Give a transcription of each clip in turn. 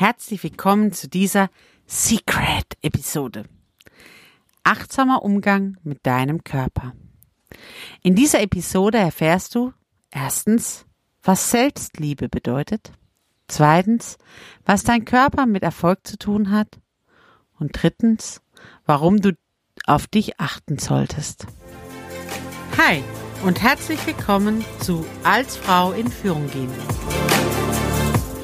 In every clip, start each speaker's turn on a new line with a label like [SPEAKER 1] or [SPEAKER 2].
[SPEAKER 1] Herzlich willkommen zu dieser Secret-Episode. Achtsamer Umgang mit deinem Körper. In dieser Episode erfährst du erstens, was Selbstliebe bedeutet, zweitens, was dein Körper mit Erfolg zu tun hat und drittens, warum du auf dich achten solltest. Hi und herzlich willkommen zu Als Frau in Führung gehen.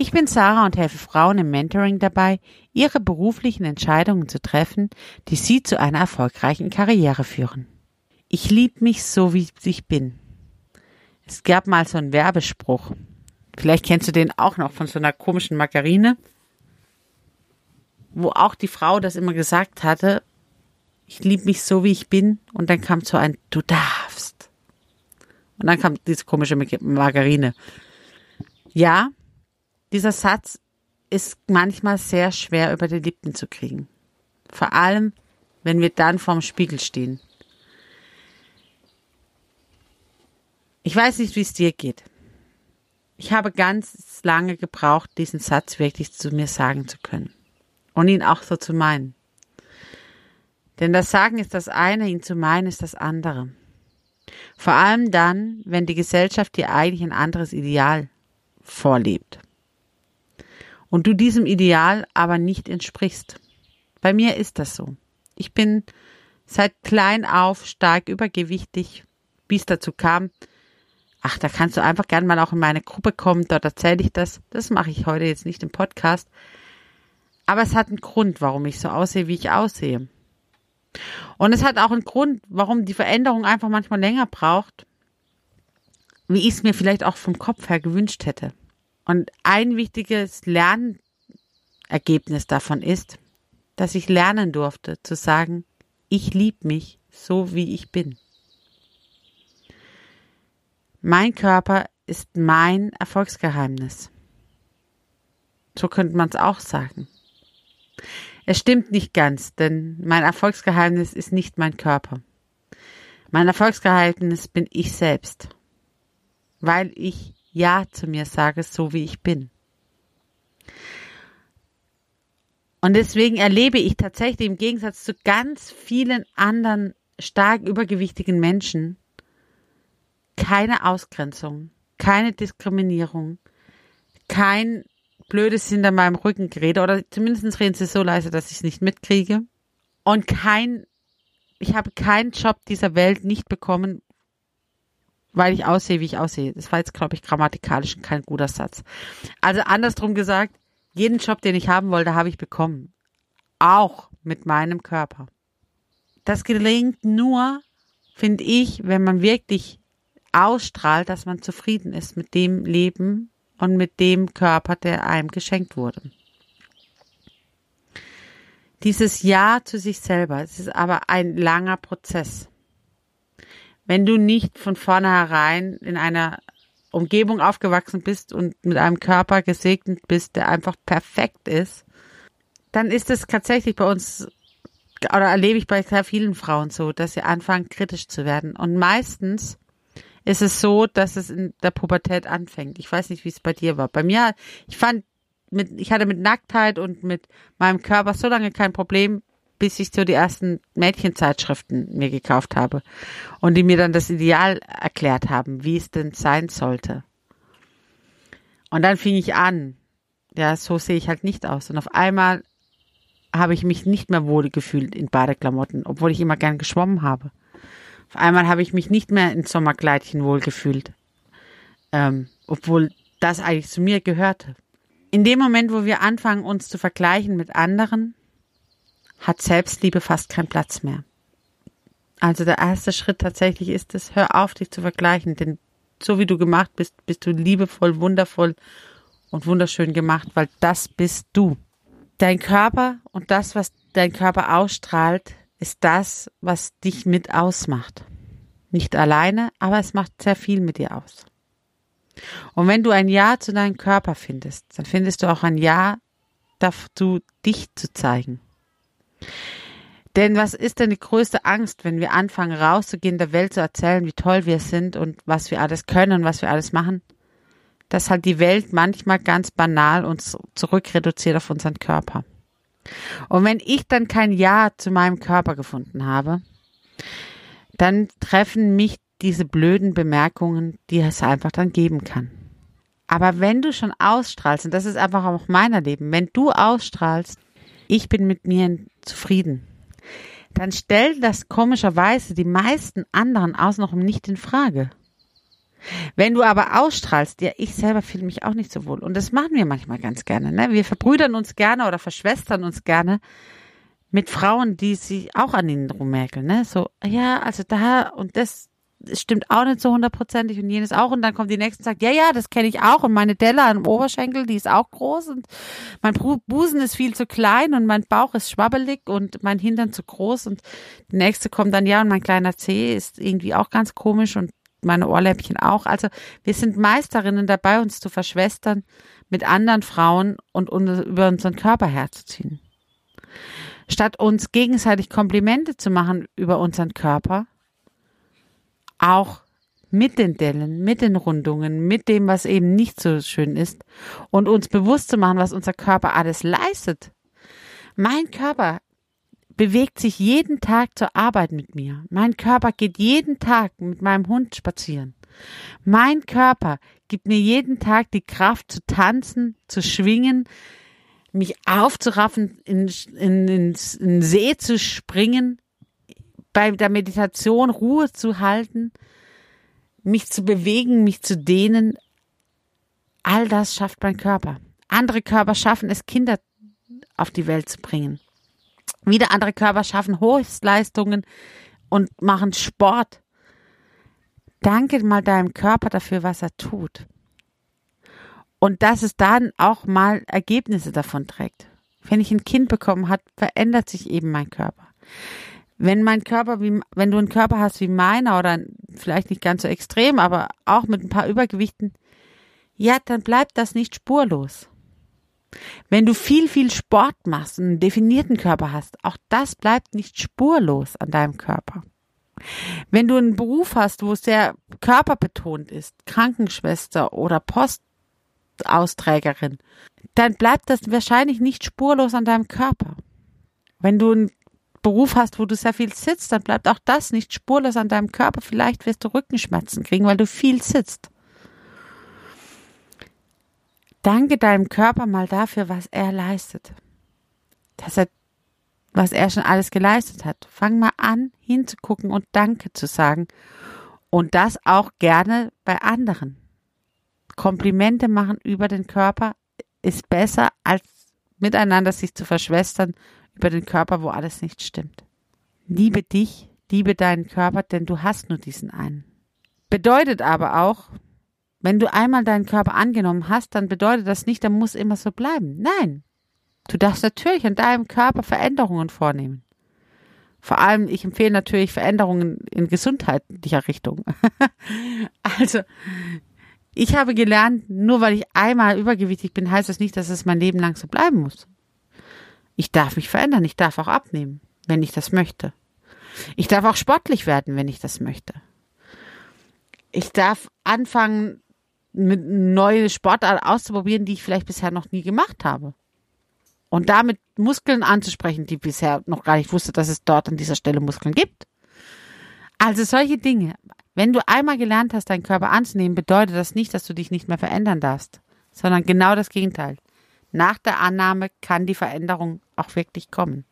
[SPEAKER 1] ich bin Sarah und helfe Frauen im Mentoring dabei, ihre beruflichen Entscheidungen zu treffen, die sie zu einer erfolgreichen Karriere führen. Ich liebe mich so, wie ich bin. Es gab mal so einen Werbespruch. Vielleicht kennst du den auch noch von so einer komischen Margarine, wo auch die Frau das immer gesagt hatte. Ich liebe mich so, wie ich bin. Und dann kam so ein Du darfst. Und dann kam diese komische Margarine. Ja, dieser Satz ist manchmal sehr schwer über die Lippen zu kriegen. Vor allem, wenn wir dann vorm Spiegel stehen. Ich weiß nicht, wie es dir geht. Ich habe ganz lange gebraucht, diesen Satz wirklich zu mir sagen zu können. Und ihn auch so zu meinen. Denn das Sagen ist das eine, ihn zu meinen ist das andere. Vor allem dann, wenn die Gesellschaft dir eigentlich ein anderes Ideal vorlebt und du diesem Ideal aber nicht entsprichst. Bei mir ist das so. Ich bin seit klein auf stark übergewichtig, wie es dazu kam. Ach, da kannst du einfach gern mal auch in meine Gruppe kommen, dort erzähle ich das. Das mache ich heute jetzt nicht im Podcast. Aber es hat einen Grund, warum ich so aussehe, wie ich aussehe. Und es hat auch einen Grund, warum die Veränderung einfach manchmal länger braucht, wie ich es mir vielleicht auch vom Kopf her gewünscht hätte. Und ein wichtiges Lernergebnis davon ist, dass ich lernen durfte zu sagen, ich liebe mich so, wie ich bin. Mein Körper ist mein Erfolgsgeheimnis. So könnte man es auch sagen. Es stimmt nicht ganz, denn mein Erfolgsgeheimnis ist nicht mein Körper. Mein Erfolgsgeheimnis bin ich selbst, weil ich ja zu mir sage, so wie ich bin. Und deswegen erlebe ich tatsächlich im Gegensatz zu ganz vielen anderen stark übergewichtigen Menschen keine Ausgrenzung, keine Diskriminierung, kein blödes hinter meinem Rücken gerede oder zumindest reden sie so leise, dass ich es nicht mitkriege und kein, ich habe keinen Job dieser Welt nicht bekommen, weil ich aussehe, wie ich aussehe. Das war jetzt, glaube ich, grammatikalisch kein guter Satz. Also andersrum gesagt, jeden Job, den ich haben wollte, habe ich bekommen. Auch mit meinem Körper. Das gelingt nur, finde ich, wenn man wirklich ausstrahlt, dass man zufrieden ist mit dem Leben und mit dem Körper, der einem geschenkt wurde. Dieses Ja zu sich selber, es ist aber ein langer Prozess wenn du nicht von vornherein in einer Umgebung aufgewachsen bist und mit einem Körper gesegnet bist, der einfach perfekt ist, dann ist es tatsächlich bei uns oder erlebe ich bei sehr vielen Frauen so, dass sie anfangen kritisch zu werden. Und meistens ist es so, dass es in der Pubertät anfängt. Ich weiß nicht, wie es bei dir war. Bei mir, ich fand, mit, ich hatte mit Nacktheit und mit meinem Körper so lange kein Problem, bis ich so die ersten Mädchenzeitschriften mir gekauft habe und die mir dann das Ideal erklärt haben, wie es denn sein sollte. Und dann fing ich an, ja, so sehe ich halt nicht aus. Und auf einmal habe ich mich nicht mehr wohl gefühlt in Badeklamotten, obwohl ich immer gern geschwommen habe. Auf einmal habe ich mich nicht mehr in Sommerkleidchen wohl gefühlt, ähm, obwohl das eigentlich zu mir gehörte. In dem Moment, wo wir anfangen, uns zu vergleichen mit anderen, hat Selbstliebe fast keinen Platz mehr. Also der erste Schritt tatsächlich ist es, hör auf, dich zu vergleichen, denn so wie du gemacht bist, bist du liebevoll, wundervoll und wunderschön gemacht, weil das bist du. Dein Körper und das, was dein Körper ausstrahlt, ist das, was dich mit ausmacht. Nicht alleine, aber es macht sehr viel mit dir aus. Und wenn du ein Ja zu deinem Körper findest, dann findest du auch ein Ja dazu, dich zu zeigen. Denn was ist denn die größte Angst, wenn wir anfangen rauszugehen, der Welt zu erzählen, wie toll wir sind und was wir alles können und was wir alles machen? Dass halt die Welt manchmal ganz banal uns zurückreduziert auf unseren Körper. Und wenn ich dann kein Ja zu meinem Körper gefunden habe, dann treffen mich diese blöden Bemerkungen, die es einfach dann geben kann. Aber wenn du schon ausstrahlst, und das ist einfach auch meiner Leben, wenn du ausstrahlst, ich bin mit mir zufrieden, dann stellt das komischerweise die meisten anderen außenrum nicht in Frage. Wenn du aber ausstrahlst, ja, ich selber fühle mich auch nicht so wohl. Und das machen wir manchmal ganz gerne. Ne? Wir verbrüdern uns gerne oder verschwestern uns gerne mit Frauen, die sich auch an ihnen rummerkeln. Ne? So, ja, also da und das es stimmt auch nicht so hundertprozentig und jenes auch. Und dann kommt die nächste und sagt, ja, ja, das kenne ich auch. Und meine Delle am Oberschenkel, die ist auch groß. Und mein Busen ist viel zu klein und mein Bauch ist schwabbelig und mein Hintern zu groß. Und die nächste kommt dann, ja, und mein kleiner Zeh ist irgendwie auch ganz komisch und meine Ohrläppchen auch. Also wir sind Meisterinnen dabei, uns zu verschwestern mit anderen Frauen und über unseren Körper herzuziehen. Statt uns gegenseitig Komplimente zu machen über unseren Körper, auch mit den Dellen, mit den Rundungen, mit dem, was eben nicht so schön ist und uns bewusst zu machen, was unser Körper alles leistet. Mein Körper bewegt sich jeden Tag zur Arbeit mit mir. Mein Körper geht jeden Tag mit meinem Hund spazieren. Mein Körper gibt mir jeden Tag die Kraft zu tanzen, zu schwingen, mich aufzuraffen, in, in, in, in den See zu springen, bei der Meditation Ruhe zu halten, mich zu bewegen, mich zu dehnen, all das schafft mein Körper. Andere Körper schaffen es, Kinder auf die Welt zu bringen. Wieder andere Körper schaffen Höchstleistungen und machen Sport. Danke mal deinem Körper dafür, was er tut. Und dass es dann auch mal Ergebnisse davon trägt. Wenn ich ein Kind bekommen hat, verändert sich eben mein Körper. Wenn mein Körper wie, wenn du einen Körper hast wie meiner oder vielleicht nicht ganz so extrem, aber auch mit ein paar Übergewichten, ja, dann bleibt das nicht spurlos. Wenn du viel, viel Sport machst und einen definierten Körper hast, auch das bleibt nicht spurlos an deinem Körper. Wenn du einen Beruf hast, wo es sehr körperbetont ist, Krankenschwester oder Postausträgerin, dann bleibt das wahrscheinlich nicht spurlos an deinem Körper. Wenn du einen Beruf hast, wo du sehr viel sitzt, dann bleibt auch das nicht spurlos an deinem Körper. Vielleicht wirst du Rückenschmerzen kriegen, weil du viel sitzt. Danke deinem Körper mal dafür, was er leistet. Dass er, was er schon alles geleistet hat. Fang mal an, hinzugucken und Danke zu sagen. Und das auch gerne bei anderen. Komplimente machen über den Körper ist besser, als miteinander sich zu verschwestern über den Körper, wo alles nicht stimmt. Liebe dich, liebe deinen Körper, denn du hast nur diesen einen. Bedeutet aber auch, wenn du einmal deinen Körper angenommen hast, dann bedeutet das nicht, er muss immer so bleiben. Nein. Du darfst natürlich an deinem Körper Veränderungen vornehmen. Vor allem, ich empfehle natürlich Veränderungen in gesundheitlicher Richtung. also, ich habe gelernt, nur weil ich einmal übergewichtig bin, heißt das nicht, dass es mein Leben lang so bleiben muss. Ich darf mich verändern, ich darf auch abnehmen, wenn ich das möchte. Ich darf auch sportlich werden, wenn ich das möchte. Ich darf anfangen, mit neue Sportart auszuprobieren, die ich vielleicht bisher noch nie gemacht habe. Und damit Muskeln anzusprechen, die bisher noch gar nicht wusste, dass es dort an dieser Stelle Muskeln gibt. Also solche Dinge. Wenn du einmal gelernt hast, deinen Körper anzunehmen, bedeutet das nicht, dass du dich nicht mehr verändern darfst, sondern genau das Gegenteil. Nach der Annahme kann die Veränderung auch wirklich kommen.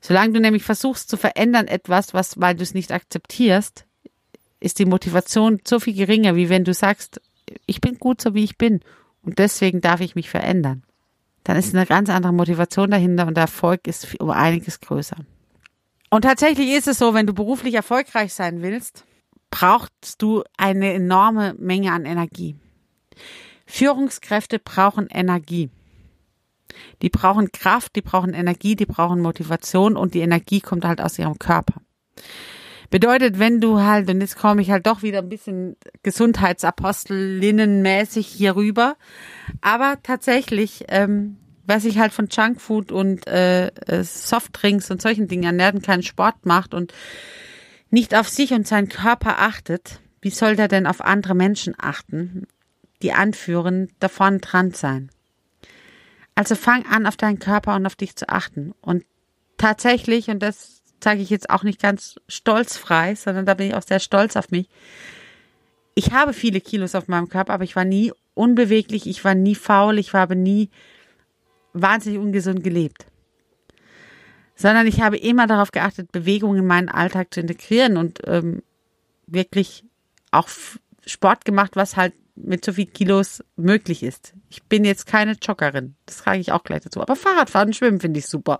[SPEAKER 1] Solange du nämlich versuchst zu verändern etwas, was, weil du es nicht akzeptierst, ist die Motivation so viel geringer, wie wenn du sagst, ich bin gut so wie ich bin und deswegen darf ich mich verändern. Dann ist eine ganz andere Motivation dahinter und der Erfolg ist um einiges größer. Und tatsächlich ist es so, wenn du beruflich erfolgreich sein willst, brauchst du eine enorme Menge an Energie. Führungskräfte brauchen Energie. Die brauchen Kraft, die brauchen Energie, die brauchen Motivation und die Energie kommt halt aus ihrem Körper. Bedeutet, wenn du halt, und jetzt komme ich halt doch wieder ein bisschen Gesundheitsapostelinnenmäßig hier rüber, aber tatsächlich, ähm, wer sich halt von Junkfood und äh, äh, Softdrinks und solchen Dingen ernährt und keinen Sport macht und nicht auf sich und seinen Körper achtet, wie soll der denn auf andere Menschen achten, die anführen, da vorne dran sein? Also fang an, auf deinen Körper und auf dich zu achten. Und tatsächlich, und das sage ich jetzt auch nicht ganz stolzfrei, sondern da bin ich auch sehr stolz auf mich. Ich habe viele Kilos auf meinem Körper, aber ich war nie unbeweglich, ich war nie faul, ich habe nie wahnsinnig ungesund gelebt. Sondern ich habe immer darauf geachtet, Bewegung in meinen Alltag zu integrieren und ähm, wirklich auch Sport gemacht, was halt mit so viel Kilos möglich ist. Ich bin jetzt keine Joggerin. Das frage ich auch gleich dazu. Aber Fahrradfahren Schwimmen finde ich super.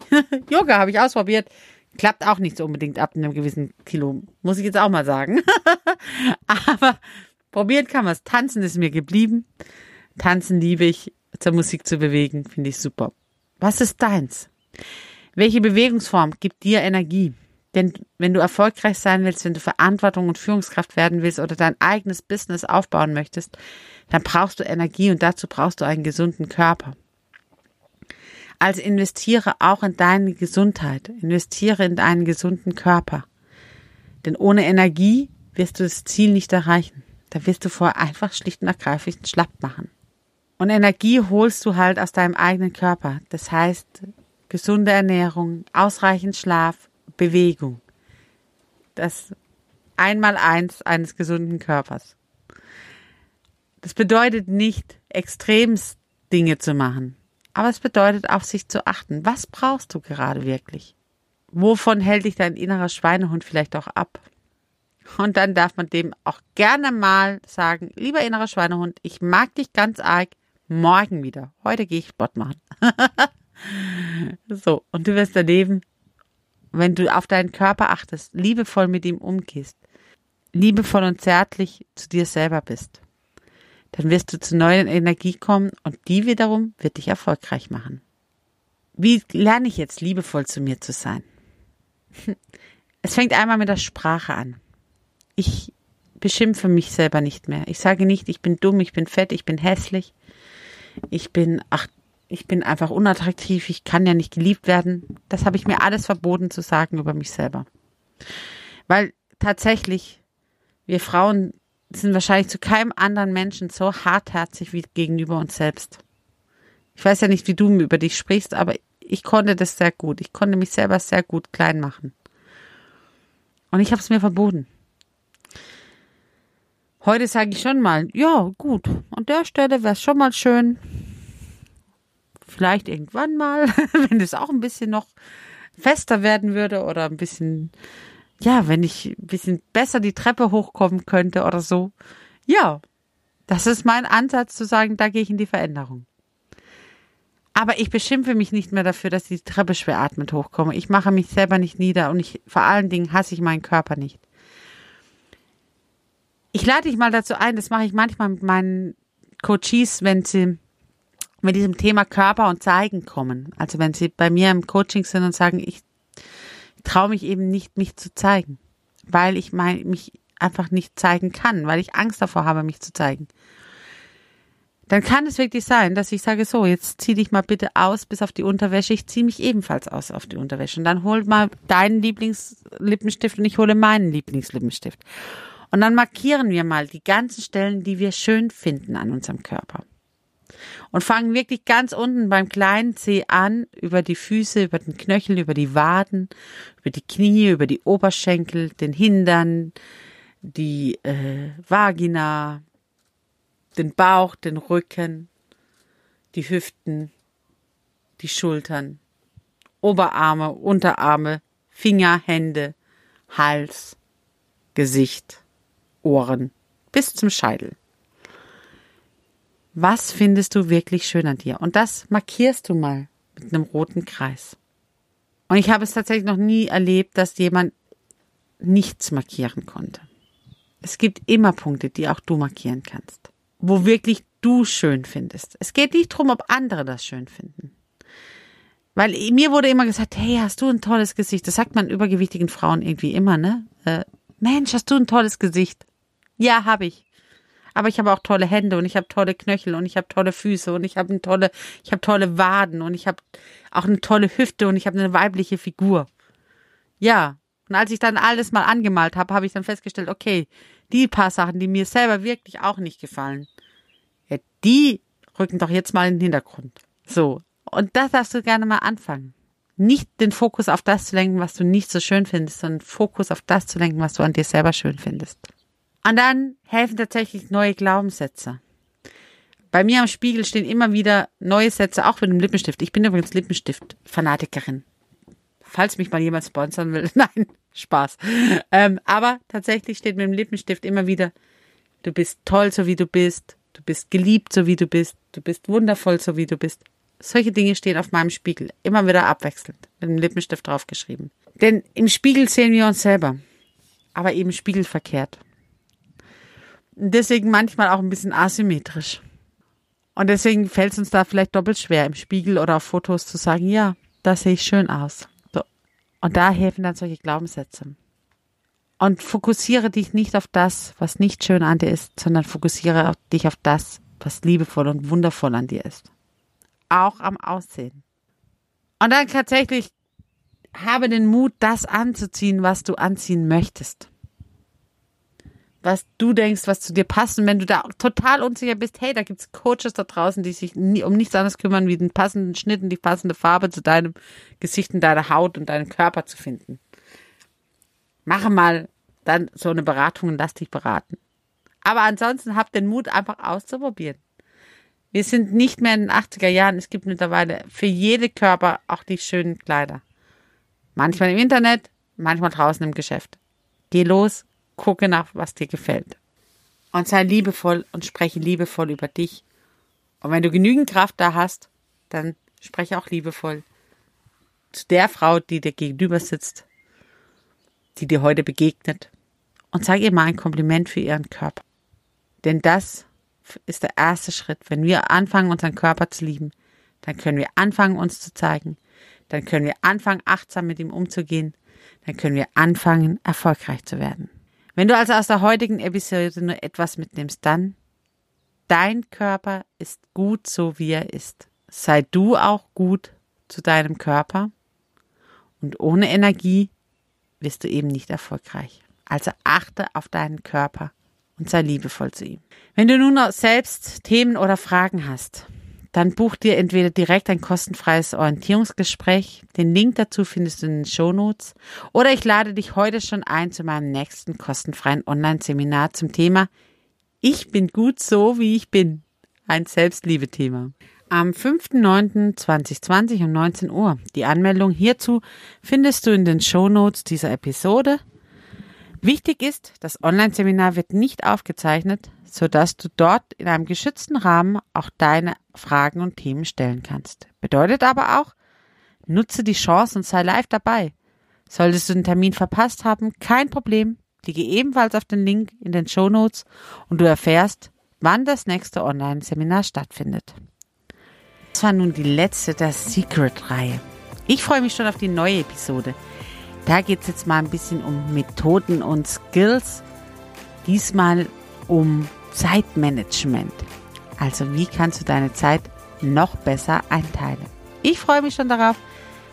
[SPEAKER 1] Yoga habe ich ausprobiert. Klappt auch nicht so unbedingt ab in einem gewissen Kilo. Muss ich jetzt auch mal sagen. Aber probieren kann man es. Tanzen ist mir geblieben. Tanzen liebe ich. Zur Musik zu bewegen, finde ich super. Was ist deins? Welche Bewegungsform gibt dir Energie? Denn wenn du erfolgreich sein willst, wenn du Verantwortung und Führungskraft werden willst oder dein eigenes Business aufbauen möchtest, dann brauchst du Energie und dazu brauchst du einen gesunden Körper. Also investiere auch in deine Gesundheit, investiere in deinen gesunden Körper. Denn ohne Energie wirst du das Ziel nicht erreichen. Da wirst du vorher einfach schlicht und ergreifend schlapp machen. Und Energie holst du halt aus deinem eigenen Körper. Das heißt, gesunde Ernährung, ausreichend Schlaf, Bewegung. Das Einmaleins eines gesunden Körpers. Das bedeutet nicht, extremst Dinge zu machen. Aber es bedeutet auf sich zu achten. Was brauchst du gerade wirklich? Wovon hält dich dein innerer Schweinehund vielleicht auch ab? Und dann darf man dem auch gerne mal sagen, lieber innerer Schweinehund, ich mag dich ganz arg, morgen wieder. Heute gehe ich Sport machen. so, und du wirst erleben, wenn du auf deinen Körper achtest, liebevoll mit ihm umgehst, liebevoll und zärtlich zu dir selber bist, dann wirst du zu neuen Energie kommen und die wiederum wird dich erfolgreich machen. Wie lerne ich jetzt liebevoll zu mir zu sein? Es fängt einmal mit der Sprache an. Ich beschimpfe mich selber nicht mehr. Ich sage nicht, ich bin dumm, ich bin fett, ich bin hässlich. Ich bin, ach, ich bin einfach unattraktiv, ich kann ja nicht geliebt werden. Das habe ich mir alles verboten zu sagen über mich selber. Weil tatsächlich, wir Frauen sind wahrscheinlich zu keinem anderen Menschen so hartherzig wie gegenüber uns selbst. Ich weiß ja nicht, wie du über dich sprichst, aber ich konnte das sehr gut. Ich konnte mich selber sehr gut klein machen. Und ich habe es mir verboten. Heute sage ich schon mal, ja, gut, an der Stelle wäre es schon mal schön, Vielleicht irgendwann mal, wenn es auch ein bisschen noch fester werden würde oder ein bisschen, ja, wenn ich ein bisschen besser die Treppe hochkommen könnte oder so. Ja, das ist mein Ansatz zu sagen, da gehe ich in die Veränderung. Aber ich beschimpfe mich nicht mehr dafür, dass ich die Treppe schwer atmend hochkomme. Ich mache mich selber nicht nieder und ich, vor allen Dingen hasse ich meinen Körper nicht. Ich lade dich mal dazu ein, das mache ich manchmal mit meinen Coaches, wenn sie mit diesem Thema Körper und Zeigen kommen. Also wenn Sie bei mir im Coaching sind und sagen, ich traue mich eben nicht, mich zu zeigen, weil ich mein, mich einfach nicht zeigen kann, weil ich Angst davor habe, mich zu zeigen. Dann kann es wirklich sein, dass ich sage, so, jetzt zieh dich mal bitte aus bis auf die Unterwäsche. Ich ziehe mich ebenfalls aus auf die Unterwäsche. Und dann hol mal deinen Lieblingslippenstift und ich hole meinen Lieblingslippenstift. Und dann markieren wir mal die ganzen Stellen, die wir schön finden an unserem Körper und fangen wirklich ganz unten beim kleinen Zeh an, über die Füße, über den Knöchel, über die Waden, über die Knie, über die Oberschenkel, den Hintern, die äh, Vagina, den Bauch, den Rücken, die Hüften, die Schultern, Oberarme, Unterarme, Finger, Hände, Hals, Gesicht, Ohren bis zum Scheitel. Was findest du wirklich schön an dir? Und das markierst du mal mit einem roten Kreis. Und ich habe es tatsächlich noch nie erlebt, dass jemand nichts markieren konnte. Es gibt immer Punkte, die auch du markieren kannst, wo wirklich du schön findest. Es geht nicht darum, ob andere das schön finden. Weil mir wurde immer gesagt, hey, hast du ein tolles Gesicht. Das sagt man übergewichtigen Frauen irgendwie immer, ne? Äh, Mensch, hast du ein tolles Gesicht. Ja, habe ich. Aber ich habe auch tolle Hände und ich habe tolle Knöchel und ich habe tolle Füße und ich habe tolle, ich habe tolle Waden und ich habe auch eine tolle Hüfte und ich habe eine weibliche Figur. Ja. Und als ich dann alles mal angemalt habe, habe ich dann festgestellt, okay, die paar Sachen, die mir selber wirklich auch nicht gefallen, ja, die rücken doch jetzt mal in den Hintergrund. So. Und das darfst du gerne mal anfangen. Nicht den Fokus auf das zu lenken, was du nicht so schön findest, sondern Fokus auf das zu lenken, was du an dir selber schön findest. Und dann helfen tatsächlich neue Glaubenssätze. Bei mir am Spiegel stehen immer wieder neue Sätze, auch mit dem Lippenstift. Ich bin übrigens Lippenstift-Fanatikerin. Falls mich mal jemand sponsern will. Nein, Spaß. Ähm, aber tatsächlich steht mit dem Lippenstift immer wieder, du bist toll, so wie du bist. Du bist geliebt, so wie du bist. Du bist wundervoll, so wie du bist. Solche Dinge stehen auf meinem Spiegel. Immer wieder abwechselnd. Mit dem Lippenstift draufgeschrieben. Denn im Spiegel sehen wir uns selber. Aber eben spiegelverkehrt. Deswegen manchmal auch ein bisschen asymmetrisch. Und deswegen fällt es uns da vielleicht doppelt schwer, im Spiegel oder auf Fotos zu sagen, ja, da sehe ich schön aus. So. Und da helfen dann solche Glaubenssätze. Und fokussiere dich nicht auf das, was nicht schön an dir ist, sondern fokussiere dich auf das, was liebevoll und wundervoll an dir ist. Auch am Aussehen. Und dann tatsächlich habe den Mut, das anzuziehen, was du anziehen möchtest. Was du denkst, was zu dir passt. Und wenn du da total unsicher bist, hey, da gibt's Coaches da draußen, die sich nie, um nichts anderes kümmern, wie den passenden Schnitt und die passende Farbe zu deinem Gesicht und deiner Haut und deinem Körper zu finden mache mal dann so eine Beratung und lass dich beraten. Aber ansonsten habt den Mut, einfach auszuprobieren. Wir sind nicht mehr in den 80er Jahren. Es gibt mittlerweile für jede Körper auch die schönen Kleider. Manchmal im Internet, manchmal draußen im Geschäft. Geh los, gucke nach, was dir gefällt. Und sei liebevoll und spreche liebevoll über dich. Und wenn du genügend Kraft da hast, dann spreche auch liebevoll zu der Frau, die dir gegenüber sitzt die dir heute begegnet, und sag ihr mal ein Kompliment für ihren Körper. Denn das ist der erste Schritt. Wenn wir anfangen, unseren Körper zu lieben, dann können wir anfangen, uns zu zeigen. Dann können wir anfangen, achtsam mit ihm umzugehen. Dann können wir anfangen, erfolgreich zu werden. Wenn du also aus der heutigen Episode nur etwas mitnimmst, dann dein Körper ist gut so, wie er ist. Sei du auch gut zu deinem Körper. Und ohne Energie wirst du eben nicht erfolgreich. Also achte auf deinen Körper und sei liebevoll zu ihm. Wenn du nun selbst Themen oder Fragen hast, dann buch dir entweder direkt ein kostenfreies Orientierungsgespräch. Den Link dazu findest du in den Shownotes. Oder ich lade dich heute schon ein zu meinem nächsten kostenfreien Online-Seminar zum Thema Ich bin gut so, wie ich bin. Ein Selbstliebe-Thema am 5.9.2020 um 19 Uhr. Die Anmeldung hierzu findest du in den Show Notes dieser Episode. Wichtig ist, das Online-Seminar wird nicht aufgezeichnet, sodass du dort in einem geschützten Rahmen auch deine Fragen und Themen stellen kannst. Bedeutet aber auch, nutze die Chance und sei live dabei. Solltest du den Termin verpasst haben, kein Problem. Klicke ebenfalls auf den Link in den Show Notes und du erfährst, wann das nächste Online-Seminar stattfindet. Das war nun die letzte der Secret-Reihe. Ich freue mich schon auf die neue Episode. Da geht es jetzt mal ein bisschen um Methoden und Skills. Diesmal um Zeitmanagement. Also wie kannst du deine Zeit noch besser einteilen? Ich freue mich schon darauf.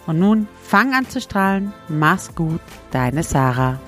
[SPEAKER 1] Und nun fang an zu strahlen. Mach's gut, deine Sarah.